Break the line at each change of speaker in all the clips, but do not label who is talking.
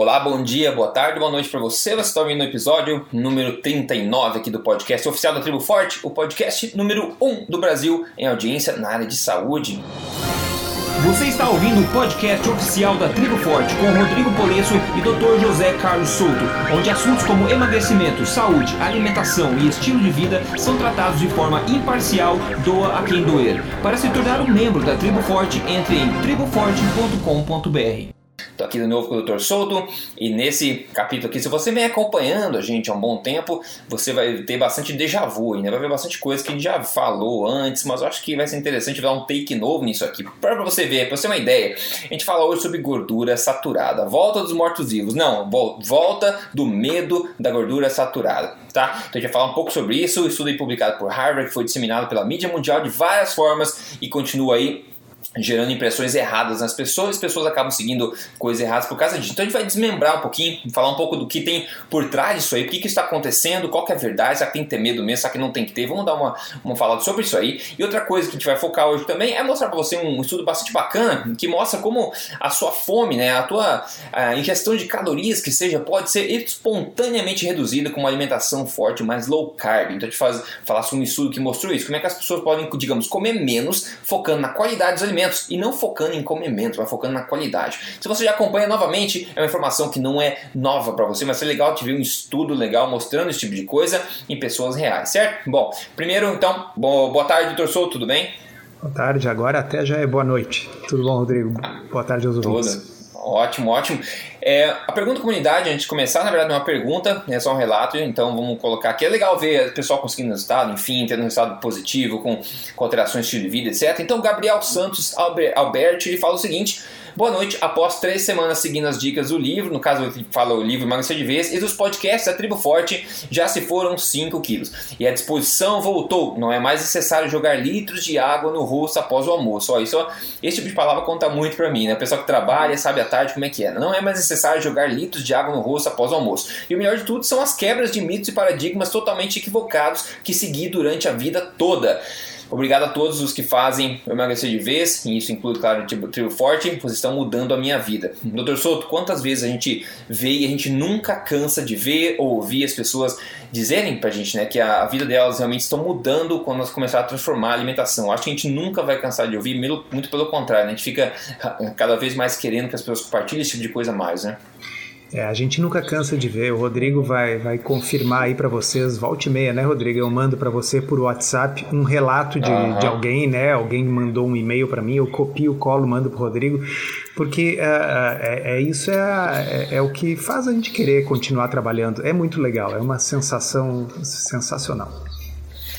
Olá, bom dia, boa tarde, boa noite para você. Você está ouvindo o episódio número 39 aqui do podcast oficial da Tribo Forte, o podcast número 1 do Brasil em audiência na área de saúde.
Você está ouvindo o podcast oficial da Tribo Forte com Rodrigo Polesso e Dr. José Carlos Souto, onde assuntos como emagrecimento, saúde, alimentação e estilo de vida são tratados de forma imparcial, doa a quem doer. Para se tornar um membro da Tribo Forte, entre em triboforte.com.br.
Estou aqui de novo com o Dr. Souto e nesse capítulo aqui, se você vem acompanhando a gente há um bom tempo, você vai ter bastante déjà vu, ainda vai ver bastante coisa que a gente já falou antes, mas eu acho que vai ser interessante dar um take novo nisso aqui. Para você ver, para você ter uma ideia, a gente fala hoje sobre gordura saturada, volta dos mortos-vivos, não, volta do medo da gordura saturada, tá? Então a gente vai falar um pouco sobre isso, o estudo publicado por Harvard, que foi disseminado pela mídia mundial de várias formas e continua aí gerando impressões erradas nas pessoas, as pessoas acabam seguindo coisas erradas por causa disso. Então a gente vai desmembrar um pouquinho, falar um pouco do que tem por trás disso aí, o que, que está acontecendo, qual que é a verdade, será que tem que ter medo mesmo, será que não tem que ter, vamos dar uma, uma falada sobre isso aí. E outra coisa que a gente vai focar hoje também é mostrar para você um estudo bastante bacana, que mostra como a sua fome, né, a tua a ingestão de calorias que seja, pode ser espontaneamente reduzida com uma alimentação forte, mais low carb. Então a gente faz, falar sobre um estudo que mostrou isso, como é que as pessoas podem, digamos, comer menos, focando na qualidade dos alimentos e não focando em comer menos, mas focando na qualidade. Se você já acompanha novamente, é uma informação que não é nova para você, mas é legal te ver um estudo legal mostrando esse tipo de coisa em pessoas reais, certo? Bom, primeiro então, boa tarde, doutor Souto, tudo bem?
Boa tarde, agora até já é boa noite. Tudo bom, Rodrigo? Boa tarde aos ouvintes.
Ótimo, ótimo. É, a pergunta da comunidade, antes de começar, na verdade é uma pergunta, é só um relato, então vamos colocar aqui. É legal ver o pessoal conseguindo resultado, enfim, tendo um resultado positivo, com, com alterações de estilo de vida, etc. Então, Gabriel Santos Alberti ele fala o seguinte: Boa noite. Após três semanas seguindo as dicas do livro, no caso ele fala o livro Emagrecer de Vez, e dos podcasts da Tribo Forte já se foram 5 quilos. E a disposição voltou. Não é mais necessário jogar litros de água no rosto após o almoço. Ó, isso, esse tipo de palavra conta muito pra mim, né? O pessoal que trabalha sabe à tarde como é que é. Não é mais necessário jogar litros de água no rosto após o almoço. E o melhor de tudo são as quebras de mitos e paradigmas totalmente equivocados que segui durante a vida toda. Obrigado a todos os que fazem eu emagrecer de vez, e isso inclui, claro, o Trio Forte, vocês estão mudando a minha vida. Doutor Souto, quantas vezes a gente vê e a gente nunca cansa de ver ou ouvir as pessoas dizerem pra gente né, que a vida delas realmente estão mudando quando elas começaram a transformar a alimentação. Acho que a gente nunca vai cansar de ouvir, muito pelo contrário, né? a gente fica cada vez mais querendo que as pessoas compartilhem esse tipo de coisa mais, né?
É, a gente nunca cansa de ver. O Rodrigo vai, vai confirmar aí para vocês, volte e meia, né, Rodrigo? Eu mando para você por WhatsApp um relato de, uhum. de alguém, né? Alguém mandou um e-mail para mim, eu copio, colo, mando pro Rodrigo, porque uh, é, é, isso é, é, é o que faz a gente querer continuar trabalhando. É muito legal, é uma sensação sensacional.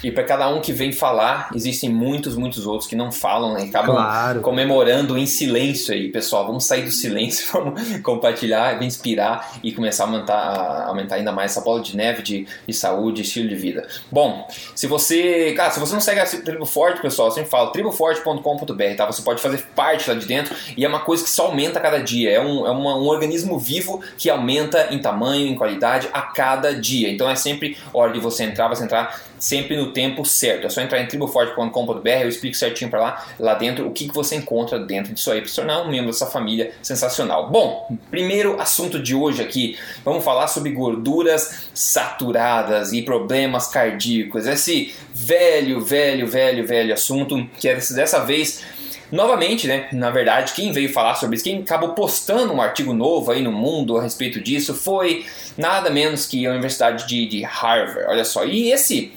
E para cada um que vem falar, existem muitos, muitos outros que não falam, né? Acabam claro. comemorando em silêncio aí, pessoal. Vamos sair do silêncio, vamos compartilhar, inspirar e começar a aumentar, a aumentar ainda mais essa bola de neve de, de saúde, estilo de vida. Bom, se você, cara, se você não segue a Tribo Forte, pessoal, eu sempre falo triboforte.com.br, tá? Você pode fazer parte lá de dentro e é uma coisa que só aumenta a cada dia. É um, é uma, um organismo vivo que aumenta em tamanho, em qualidade a cada dia. Então é sempre hora de você entrar, você entrar sempre no tempo certo. É só entrar em triboforte.com.br, eu explico certinho para lá, lá dentro o que, que você encontra dentro disso aí para se tornar um membro dessa família sensacional. Bom, primeiro assunto de hoje aqui, vamos falar sobre gorduras saturadas e problemas cardíacos. Esse velho, velho, velho, velho assunto que é dessa vez Novamente, né, na verdade, quem veio falar sobre isso, quem acabou postando um artigo novo aí no mundo a respeito disso foi nada menos que a Universidade de, de Harvard. Olha só, e esse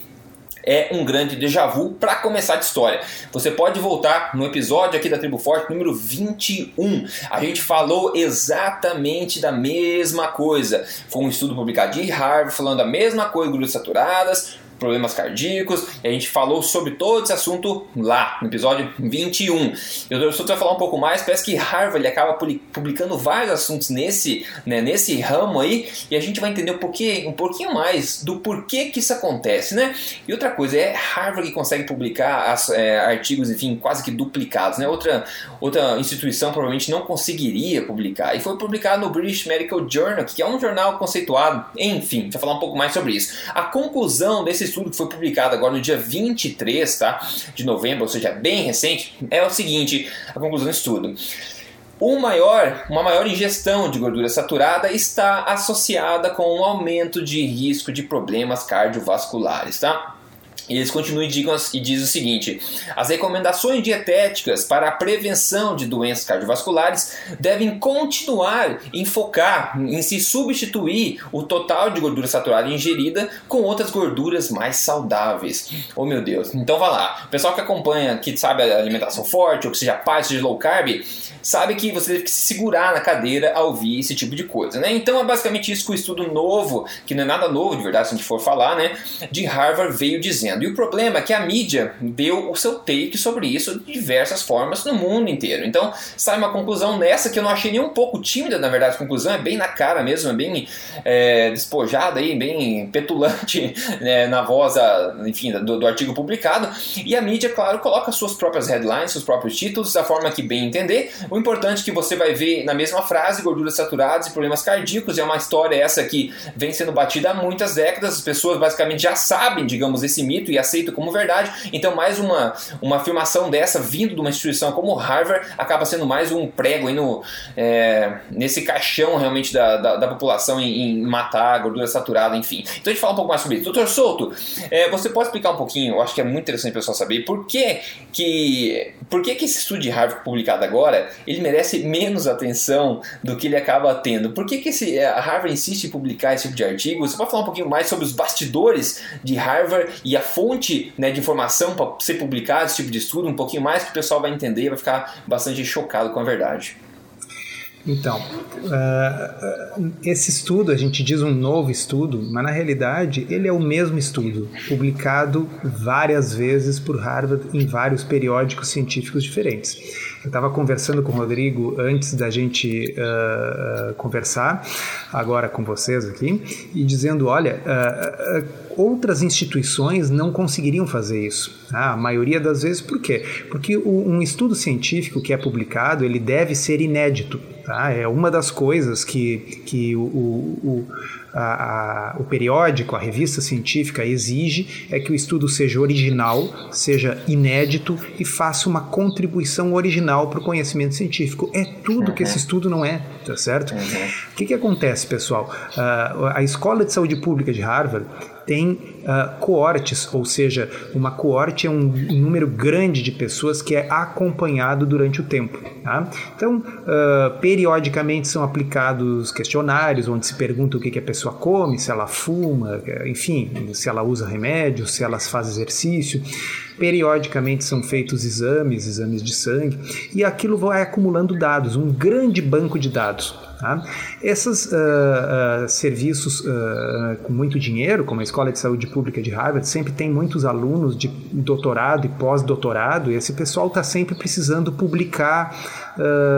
é um grande déjà vu para começar de história. Você pode voltar no episódio aqui da Tribo Forte, número 21. A gente falou exatamente da mesma coisa. Foi um estudo publicado de Harvard falando a mesma coisa, gorduras saturadas, problemas cardíacos, e a gente falou sobre todo esse assunto lá, no episódio 21. Eu só vai falar um pouco mais, parece que Harvard acaba publicando vários assuntos nesse, né, nesse ramo aí, e a gente vai entender um pouquinho, um pouquinho mais do porquê que isso acontece, né? E outra coisa, é Harvard que consegue publicar as, é, artigos, enfim, quase que duplicados, né? Outra, outra instituição provavelmente não conseguiria publicar, e foi publicado no British Medical Journal, que é um jornal conceituado, enfim, vai falar um pouco mais sobre isso. A conclusão desse estudo que foi publicado agora no dia 23 tá, de novembro, ou seja, bem recente, é o seguinte: a conclusão do estudo. um maior, uma maior ingestão de gordura saturada está associada com um aumento de risco de problemas cardiovasculares, tá? E eles continuam e, digam, e dizem o seguinte: as recomendações dietéticas para a prevenção de doenças cardiovasculares devem continuar em focar em se substituir o total de gordura saturada ingerida com outras gorduras mais saudáveis. Oh meu Deus! Então vai lá, o pessoal que acompanha, que sabe a alimentação forte, ou que seja paz, seja low carb, sabe que você deve se segurar na cadeira ao ouvir esse tipo de coisa, né? Então é basicamente isso que o estudo novo, que não é nada novo de verdade se a gente for falar, né? De Harvard veio dizendo. E o problema é que a mídia deu o seu take sobre isso de diversas formas no mundo inteiro. Então sai uma conclusão nessa que eu não achei nem um pouco tímida, na verdade, a conclusão é bem na cara mesmo, é bem é, despojada aí, bem petulante né, na voz, enfim, do, do artigo publicado. E a mídia, claro, coloca suas próprias headlines, seus próprios títulos, da forma que bem entender, o importante é que você vai ver na mesma frase gorduras saturadas e problemas cardíacos. É uma história essa que vem sendo batida há muitas décadas. As pessoas basicamente já sabem, digamos, esse mito e aceitam como verdade. Então, mais uma, uma afirmação dessa vindo de uma instituição como Harvard acaba sendo mais um prego no, é, nesse caixão realmente da, da, da população em, em, matar gordura saturada, enfim. Então, a gente fala um pouco mais sobre isso. Doutor Souto, é, você pode explicar um pouquinho? Eu acho que é muito interessante o pessoal saber por que que, por que, que esse estudo de Harvard publicado agora ele merece menos atenção do que ele acaba tendo. Por que, que esse, a Harvard insiste em publicar esse tipo de artigo? Você pode falar um pouquinho mais sobre os bastidores de Harvard e a fonte né, de informação para ser publicado esse tipo de estudo, um pouquinho mais que o pessoal vai entender e vai ficar bastante chocado com a verdade.
Então, uh, esse estudo, a gente diz um novo estudo, mas na realidade ele é o mesmo estudo, publicado várias vezes por Harvard em vários periódicos científicos diferentes. Eu estava conversando com o Rodrigo antes da gente uh, conversar, agora com vocês aqui, e dizendo: olha, uh, outras instituições não conseguiriam fazer isso. Tá? A maioria das vezes, por quê? Porque o, um estudo científico que é publicado, ele deve ser inédito. Tá? É uma das coisas que, que o, o, a, a, o periódico, a revista científica exige é que o estudo seja original, seja inédito e faça uma contribuição original para o conhecimento científico. É tudo uhum. que esse estudo não é, tá certo? Uhum. O que, que acontece, pessoal? Uh, a Escola de Saúde Pública de Harvard tem uh, coortes, ou seja, uma coorte é um número grande de pessoas que é acompanhado durante o tempo. Tá? Então, uh, periodicamente são aplicados questionários onde se pergunta o que, que a pessoa come, se ela fuma, enfim, se ela usa remédio, se ela faz exercício. Periodicamente são feitos exames, exames de sangue, e aquilo vai acumulando dados, um grande banco de dados. Tá? Esses uh, uh, serviços uh, com muito dinheiro, como a Escola de Saúde Pública de Harvard, sempre tem muitos alunos de doutorado e pós-doutorado, e esse pessoal está sempre precisando publicar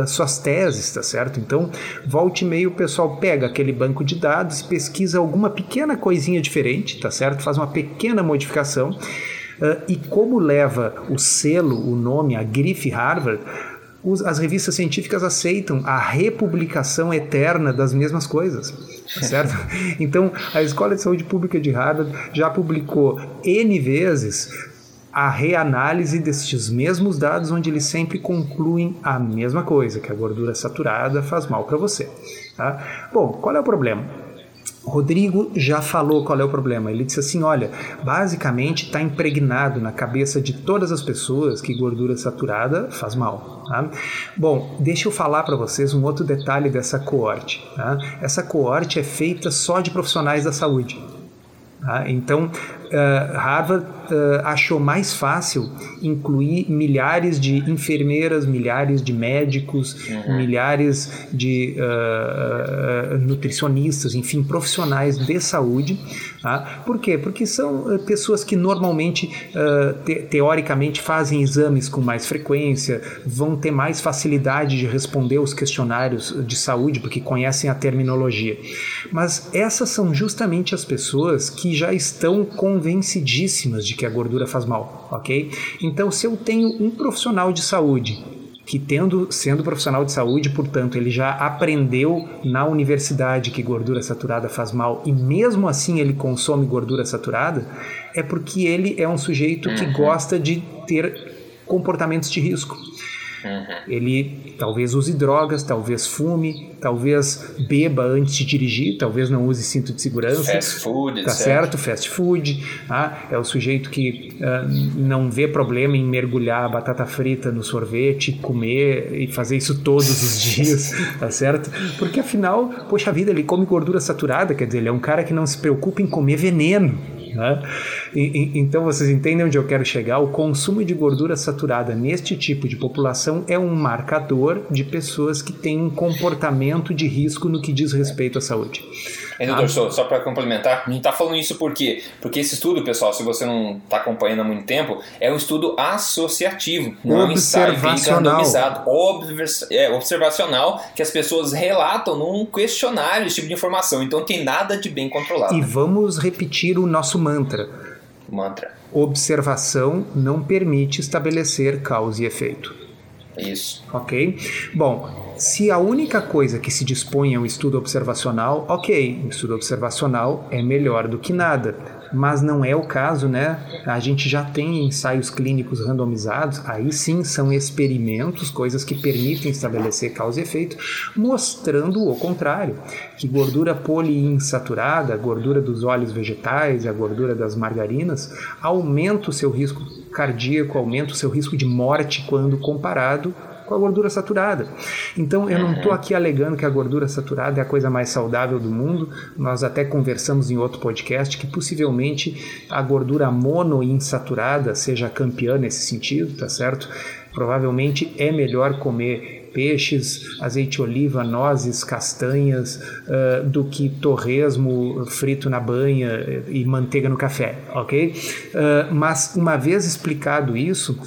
suas teses, tá certo? Então, volte e meio o pessoal pega aquele banco de dados, pesquisa alguma pequena coisinha diferente, tá certo? Faz uma pequena modificação. E como leva o selo, o nome, a grife Harvard, as revistas científicas aceitam a republicação eterna das mesmas coisas, certo? Então, a Escola de Saúde Pública de Harvard já publicou N vezes a reanálise destes mesmos dados, onde eles sempre concluem a mesma coisa, que a gordura saturada faz mal para você. Tá? Bom, qual é o problema? Rodrigo já falou qual é o problema. Ele disse assim: olha, basicamente está impregnado na cabeça de todas as pessoas que gordura saturada faz mal. Tá? Bom, deixa eu falar para vocês um outro detalhe dessa coorte. Tá? Essa coorte é feita só de profissionais da saúde. Tá? Então, uh, Harvard uh, achou mais fácil incluir milhares de enfermeiras, milhares de médicos, uhum. milhares de uh, nutricionistas, enfim, profissionais de saúde. Tá? Por quê? Porque são pessoas que normalmente, te teoricamente, fazem exames com mais frequência, vão ter mais facilidade de responder os questionários de saúde, porque conhecem a terminologia. Mas essas são justamente as pessoas que já estão convencidíssimas de que a gordura faz mal, ok? Então, se eu tenho um profissional de saúde que tendo sendo profissional de saúde, portanto, ele já aprendeu na universidade que gordura saturada faz mal e mesmo assim ele consome gordura saturada, é porque ele é um sujeito que uhum. gosta de ter comportamentos de risco. Uhum. Ele talvez use drogas, talvez fume, talvez beba antes de dirigir, talvez não use cinto de segurança.
Fast food,
tá certo? Fast food. Ah, é o sujeito que uh, não vê problema em mergulhar batata frita no sorvete, comer e fazer isso todos os dias, tá certo? Porque afinal, poxa vida, ele come gordura saturada, quer dizer, ele é um cara que não se preocupa em comer veneno. Né? E, e, então vocês entendem onde eu quero chegar? O consumo de gordura saturada neste tipo de população é um marcador de pessoas que têm um comportamento de risco no que diz respeito à saúde.
Hein, doutor, só, só para complementar, a gente está falando isso por quê? Porque esse estudo, pessoal, se você não está acompanhando há muito tempo, é um estudo associativo, não é ensaio randomizado, é, observacional, que as pessoas relatam num questionário esse tipo de informação. Então tem nada de bem controlado.
E vamos repetir o nosso mantra.
Mantra.
Observação não permite estabelecer causa e efeito.
Isso.
Ok? Bom, se a única coisa que se dispõe é um estudo observacional, ok, o estudo observacional é melhor do que nada. Mas não é o caso, né? A gente já tem ensaios clínicos randomizados, aí sim são experimentos, coisas que permitem estabelecer causa e efeito, mostrando o contrário, que gordura poliinsaturada, a gordura dos óleos vegetais a gordura das margarinas, aumenta o seu risco cardíaco, aumenta o seu risco de morte quando comparado com a gordura saturada. Então eu não estou uhum. aqui alegando que a gordura saturada é a coisa mais saudável do mundo. Nós até conversamos em outro podcast que possivelmente a gordura monoinsaturada seja campeã nesse sentido, tá certo? Provavelmente é melhor comer peixes, azeite de oliva, nozes, castanhas, uh, do que torresmo frito na banha e manteiga no café, ok? Uh, mas uma vez explicado isso,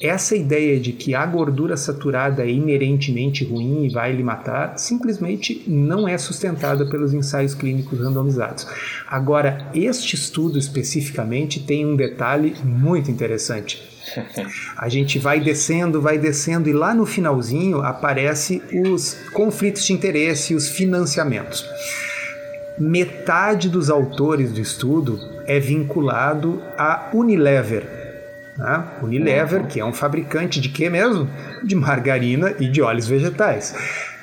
essa ideia de que a gordura saturada é inerentemente ruim e vai lhe matar simplesmente não é sustentada pelos ensaios clínicos randomizados. Agora, este estudo especificamente tem um detalhe muito interessante. A gente vai descendo, vai descendo e lá no finalzinho aparece os conflitos de interesse e os financiamentos. Metade dos autores do estudo é vinculado à Unilever, né? Unilever, que é um fabricante de quê mesmo? De margarina e de óleos vegetais.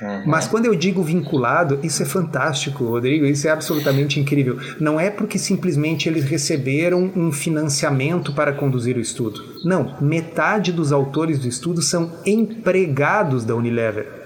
Uhum. Mas quando eu digo vinculado, isso é fantástico, Rodrigo, isso é absolutamente incrível. Não é porque simplesmente eles receberam um financiamento para conduzir o estudo. Não, metade dos autores do estudo são empregados da Unilever.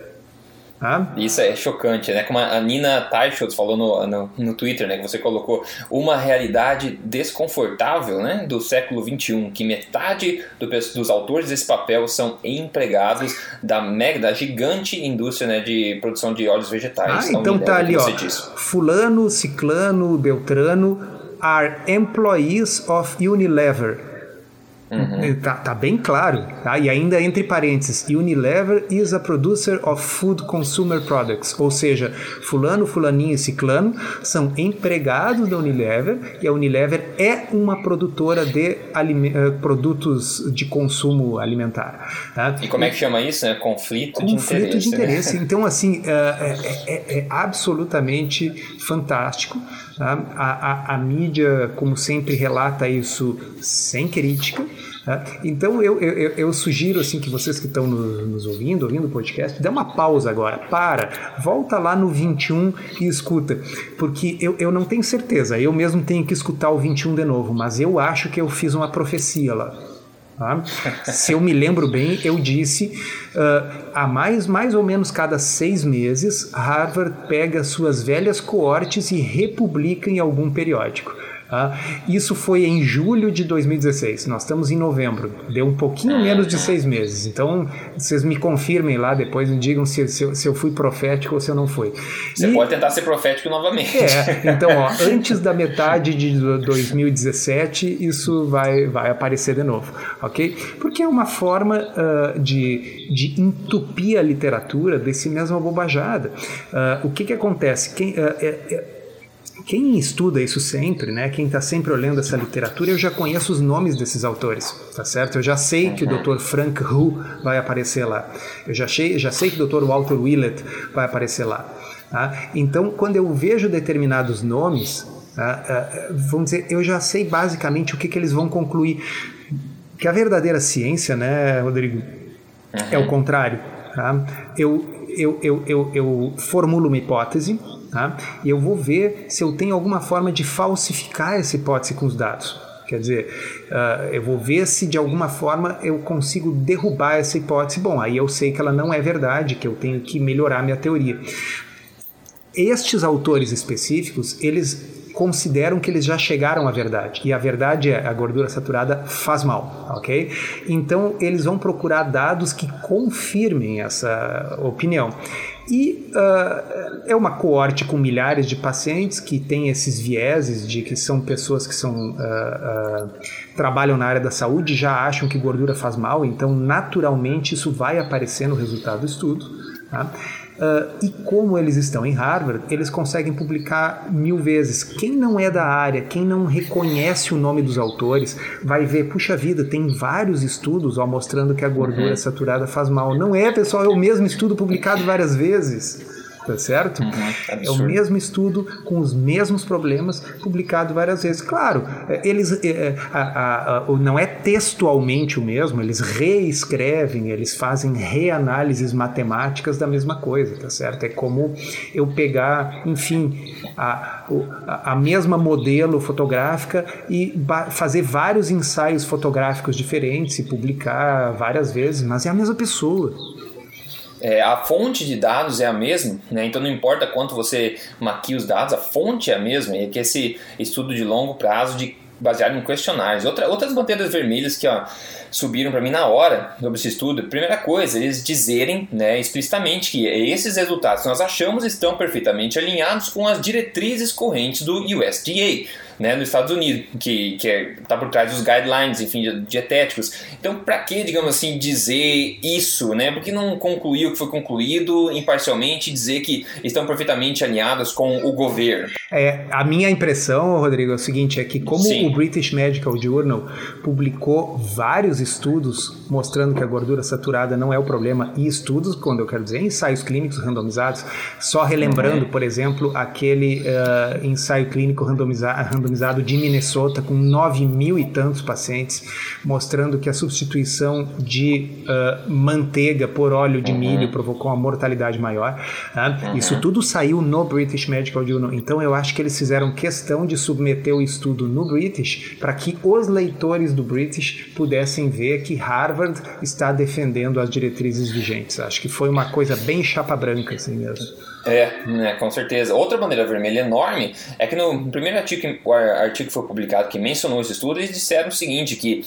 Ah? Isso é chocante, né? Como a Nina Teichholz falou no, no, no, Twitter, né? Que você colocou uma realidade desconfortável, né? Do século XXI, que metade do, dos autores desse papel são empregados da mega, da gigante indústria né, de produção de óleos vegetais.
Ah, então tá ali, ó. Fulano, Ciclano, Beltrano are employees of Unilever Uhum. Tá, tá, bem claro. Tá? E ainda entre parênteses, Unilever is a producer of food consumer products. Ou seja, fulano, fulaninho e ciclano são empregados da Unilever e a Unilever é uma produtora de uh, produtos de consumo alimentar.
Tá? E como é que chama isso? É conflito,
conflito
de interesse.
De interesse. Né? Então, assim, é, é, é absolutamente fantástico. Tá? A, a, a, mídia, como sempre, relata isso sem crítica. Tá? Então eu, eu, eu, sugiro assim que vocês que estão nos, nos, ouvindo, ouvindo o podcast, dê uma pausa agora, para, volta lá no 21 e escuta, porque eu, eu não tenho certeza, eu mesmo tenho que escutar o 21 de novo, mas eu acho que eu fiz uma profecia lá. Tá? Se eu me lembro bem, eu disse uh, há mais, mais ou menos cada seis meses, Harvard pega suas velhas coortes e republica em algum periódico. Ah, isso foi em julho de 2016. Nós estamos em novembro. Deu um pouquinho menos de seis meses. Então, vocês me confirmem lá depois, me digam se, se, eu, se eu fui profético ou se eu não fui.
Você e, pode tentar ser profético novamente.
É, então, ó, antes da metade de 2017, isso vai, vai aparecer de novo, ok? Porque é uma forma uh, de, de entupir a literatura desse mesma bobajada. Uh, o que, que acontece? Quem, uh, é, é, quem estuda isso sempre, né, quem está sempre olhando essa literatura, eu já conheço os nomes desses autores, tá certo? Eu já sei que o Dr. Frank Hu vai aparecer lá. Eu já, sei, já sei que o Dr. Walter Willett vai aparecer lá. Tá? Então, quando eu vejo determinados nomes, tá, uh, vamos dizer, eu já sei basicamente o que, que eles vão concluir. Que a verdadeira ciência, né, Rodrigo. É o contrário. Tá? Eu, eu, eu, eu, eu formulo uma hipótese tá? e eu vou ver se eu tenho alguma forma de falsificar essa hipótese com os dados. Quer dizer, uh, eu vou ver se de alguma forma eu consigo derrubar essa hipótese. Bom, aí eu sei que ela não é verdade, que eu tenho que melhorar minha teoria. Estes autores específicos, eles consideram que eles já chegaram à verdade. E a verdade é a gordura saturada faz mal, ok? Então eles vão procurar dados que confirmem essa opinião. E uh, é uma coorte com milhares de pacientes que tem esses vieses de que são pessoas que são, uh, uh, trabalham na área da saúde já acham que gordura faz mal, então naturalmente isso vai aparecer no resultado do estudo. Tá? Uh, e como eles estão em Harvard, eles conseguem publicar mil vezes. Quem não é da área, quem não reconhece o nome dos autores, vai ver, puxa vida, tem vários estudos ó, mostrando que a gordura uhum. saturada faz mal. Não é, pessoal, é o mesmo estudo publicado várias vezes tá certo? Uhum, é o mesmo estudo com os mesmos problemas publicado várias vezes. Claro, é, eles é, é, a, a, a, não é textualmente o mesmo, eles reescrevem, eles fazem reanálises matemáticas da mesma coisa, tá certo? É como eu pegar, enfim, a, a mesma modelo fotográfica e fazer vários ensaios fotográficos diferentes e publicar várias vezes, mas é a mesma pessoa
é, a fonte de dados é a mesma, né? então não importa quanto você maquia os dados, a fonte é a mesma, e é que esse estudo de longo prazo de baseado em questionários. Outra, outras bandeiras vermelhas que ó, subiram para mim na hora sobre esse estudo, primeira coisa, eles dizerem né, explicitamente que esses resultados que nós achamos estão perfeitamente alinhados com as diretrizes correntes do USDA né, nos Estados Unidos, que está é, tá por trás dos guidelines, enfim, dietéticos. Então, para que, digamos assim, dizer isso, né? Por que não concluir o que foi concluído imparcialmente e dizer que estão perfeitamente alinhados com o governo?
É, a minha impressão, Rodrigo, é o seguinte, é que como Sim. o British Medical Journal publicou vários estudos mostrando que a gordura saturada não é o problema, e estudos, quando eu quero dizer ensaios clínicos randomizados, só relembrando, uhum. por exemplo, aquele uh, ensaio clínico randomizado randomizado de Minnesota com 9 mil e tantos pacientes, mostrando que a substituição de uh, manteiga por óleo de uhum. milho provocou uma mortalidade maior. Uhum. Isso tudo saiu no British Medical Journal. Então eu acho que eles fizeram questão de submeter o estudo no British para que os leitores do British pudessem ver que Harvard está defendendo as diretrizes vigentes. Acho que foi uma coisa bem chapa branca assim mesmo.
É, né, com certeza. Outra bandeira vermelha enorme é que no primeiro artigo, artigo que foi publicado que mencionou esse estudo, eles disseram o seguinte, que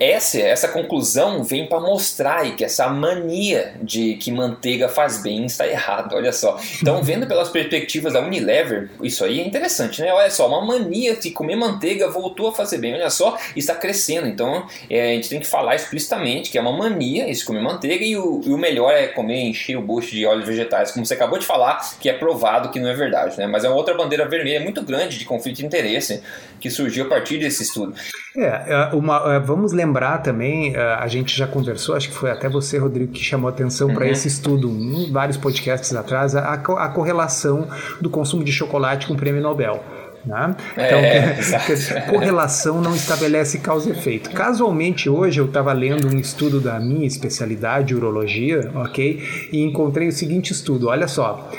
essa, essa conclusão vem para mostrar aí que essa mania de que manteiga faz bem está errada, olha só. Então, vendo pelas perspectivas da Unilever, isso aí é interessante, né? Olha só, uma mania de comer manteiga voltou a fazer bem, olha só, está crescendo. Então, é, a gente tem que falar explicitamente que é uma mania esse comer manteiga e o, e o melhor é comer, encher o bucho de óleos vegetais, como você acabou de falar, que é provado que não é verdade, né? Mas é uma outra bandeira vermelha muito grande de conflito de interesse que surgiu a partir desse estudo.
É, é uma, é, vamos lembrar também, é, a gente já conversou, acho que foi até você, Rodrigo, que chamou atenção uhum. para esse estudo, em vários podcasts atrás, a, a correlação do consumo de chocolate com o prêmio Nobel. Né? Então, é, correlação não estabelece causa e efeito. Casualmente, hoje eu estava lendo um estudo da minha especialidade, urologia, ok? E encontrei o seguinte estudo: olha só.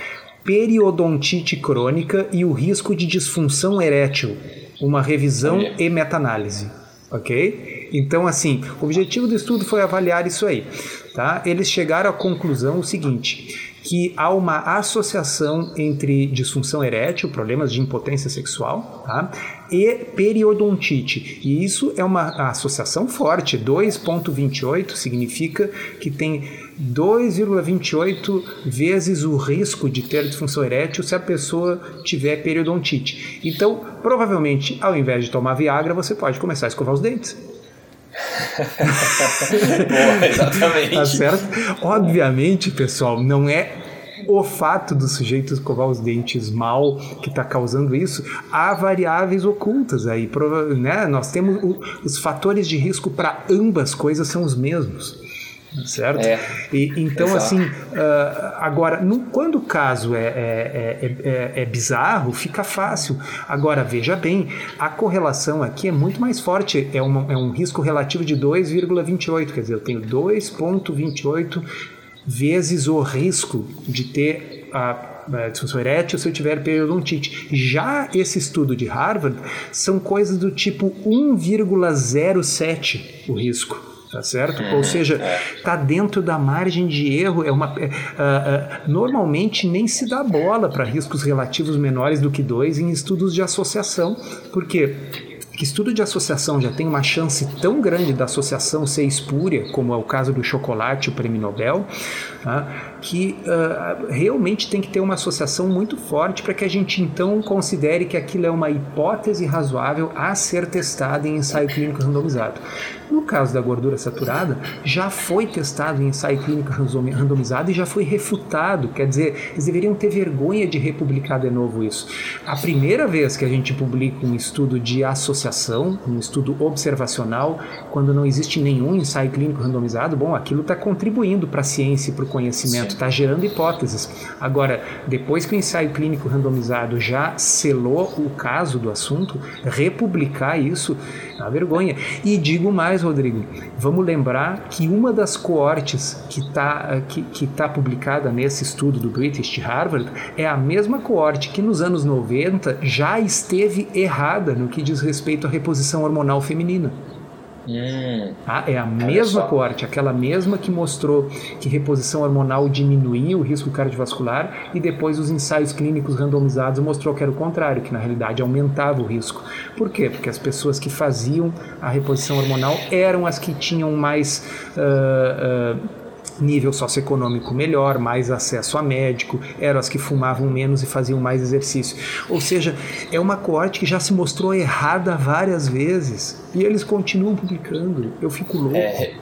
Periodontite crônica e o risco de disfunção erétil uma revisão e meta-análise, ok? Então, assim, o objetivo do estudo foi avaliar isso aí, tá? Eles chegaram à conclusão o seguinte, que há uma associação entre disfunção erétil, problemas de impotência sexual, tá? e periodontite. E isso é uma associação forte. 2,28 significa que tem 2,28 vezes o risco de ter disfunção erétil se a pessoa tiver periodontite. Então, provavelmente, ao invés de tomar Viagra, você pode começar a escovar os dentes.
Boa, exatamente.
Tá certo? Obviamente, pessoal, não é o fato do sujeito escovar os dentes mal que está causando isso, há variáveis ocultas aí. Né? Nós temos o, os fatores de risco para ambas coisas são os mesmos. Certo? É, e, então, exato. assim, uh, agora, no, quando o caso é, é, é, é, bizarro, fica fácil. Agora, veja bem, a correlação aqui é muito mais forte, é, uma, é um risco relativo de 2,28, quer dizer, eu tenho 2,28 vezes o risco de ter a disfunção erétil se eu tiver periodontite. Já esse estudo de Harvard são coisas do tipo 1,07 o risco tá certo? Ou uhum. seja, tá dentro da margem de erro. É uma, uh, uh, normalmente nem se dá bola para riscos relativos menores do que dois em estudos de associação, porque que estudo de associação já tem uma chance tão grande da associação ser espúria, como é o caso do chocolate, o prêmio Nobel, tá? que uh, realmente tem que ter uma associação muito forte para que a gente então considere que aquilo é uma hipótese razoável a ser testada em ensaio clínico randomizado. No caso da gordura saturada, já foi testado em ensaio clínico randomizado e já foi refutado. Quer dizer, eles deveriam ter vergonha de republicar de novo isso. A primeira vez que a gente publica um estudo de associação, um estudo observacional, quando não existe nenhum ensaio clínico randomizado, bom, aquilo está contribuindo para a ciência e para o conhecimento, está gerando hipóteses. Agora, depois que o ensaio clínico randomizado já selou o caso do assunto, republicar isso é uma vergonha. E digo mais, Rodrigo, vamos lembrar que uma das coortes que está que, que tá publicada nesse estudo do British Harvard é a mesma coorte que nos anos 90 já esteve errada no que diz respeito à reposição hormonal feminina. Hum, ah, é a mesma corte, aquela mesma que mostrou que reposição hormonal diminuía o risco cardiovascular e depois os ensaios clínicos randomizados mostrou que era o contrário, que na realidade aumentava o risco. Por quê? Porque as pessoas que faziam a reposição hormonal eram as que tinham mais uh, uh, nível socioeconômico melhor, mais acesso a médico, eram as que fumavam menos e faziam mais exercício. Ou seja, é uma coorte que já se mostrou errada várias vezes e eles continuam publicando. Eu fico louco. É,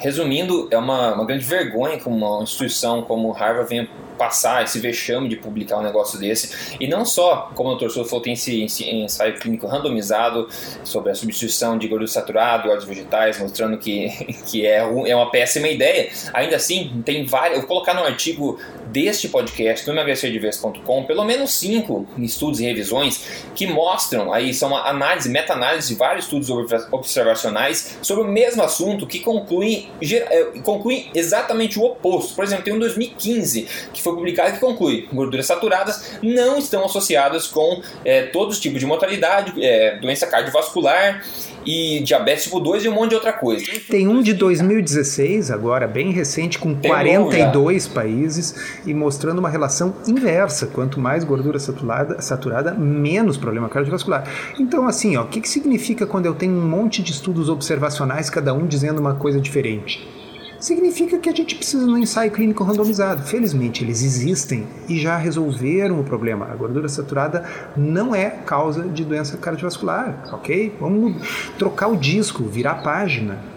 resumindo, é uma, uma grande vergonha que uma instituição como Harvard venha passar esse vexame de publicar um negócio desse. E não só, como o Dr. Souza falou, tem esse, esse ensaio clínico randomizado sobre a substituição de gordura saturada e óleos vegetais, mostrando que, que é, é uma péssima ideia. Ainda assim, tem várias. Eu vou colocar no artigo deste podcast no emagrecerdevez.com pelo menos cinco estudos e revisões que mostram aí são análise, meta-análise de vários estudos observacionais sobre o mesmo assunto que concluem, é, concluem exatamente o oposto. Por exemplo, tem um 2015 que foi publicado que conclui gorduras saturadas não estão associadas com é, todos os tipos de mortalidade, é, doença cardiovascular e diabetes tipo 2 e um monte de outra coisa.
Tem um de 2016, agora, bem recente, com Tem 42 países e mostrando uma relação inversa. Quanto mais gordura saturada, saturada menos problema cardiovascular. Então, assim, o que, que significa quando eu tenho um monte de estudos observacionais, cada um dizendo uma coisa diferente? Significa que a gente precisa de um ensaio clínico randomizado. Felizmente, eles existem e já resolveram o problema. A gordura saturada não é causa de doença cardiovascular, ok? Vamos trocar o disco, virar a página.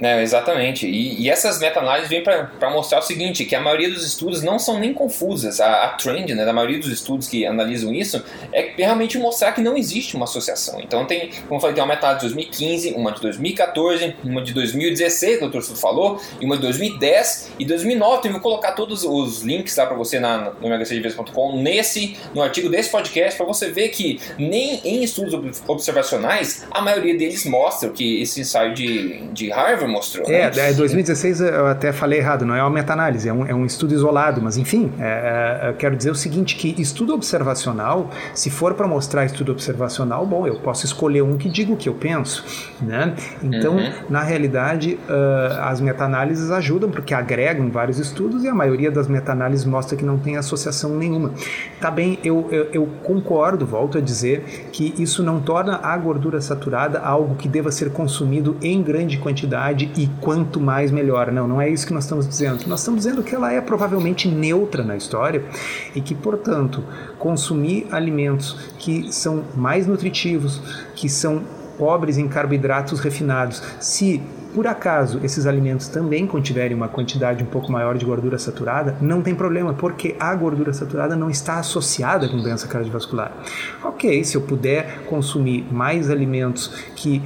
É, exatamente. E, e essas meta-análises vêm para mostrar o seguinte, que a maioria dos estudos não são nem confusas. A, a trend né, da maioria dos estudos que analisam isso é realmente mostrar que não existe uma associação. Então tem, como eu falei, tem uma meta-análise de 2015, uma de 2014, uma de 2016, o Dr. Sul falou, e uma de 2010 e 2009. Então eu vou colocar todos os links lá para você na, no emagrecerdevez.com nesse, no artigo desse podcast, para você ver que nem em estudos observacionais a maioria deles mostra que esse ensaio de, de Harvard mostrou. É,
né? 2016 é, eu até falei errado, não é uma meta-análise, é um, é um estudo isolado, mas enfim, é, é, eu quero dizer o seguinte, que estudo observacional, se for para mostrar estudo observacional, bom, eu posso escolher um que diga o que eu penso, né? Então, uhum. na realidade, uh, as meta-análises ajudam porque agregam vários estudos e a maioria das meta-análises mostra que não tem associação nenhuma. Tá bem, eu, eu, eu concordo, volto a dizer, que isso não torna a gordura saturada algo que deva ser consumido em grande quantidade qualidade e quanto mais melhor. Não, não é isso que nós estamos dizendo. Nós estamos dizendo que ela é provavelmente neutra na história e que, portanto, consumir alimentos que são mais nutritivos, que são pobres em carboidratos refinados, se por acaso esses alimentos também contiverem uma quantidade um pouco maior de gordura saturada, não tem problema, porque a gordura saturada não está associada com doença cardiovascular. Ok, se eu puder consumir mais alimentos que,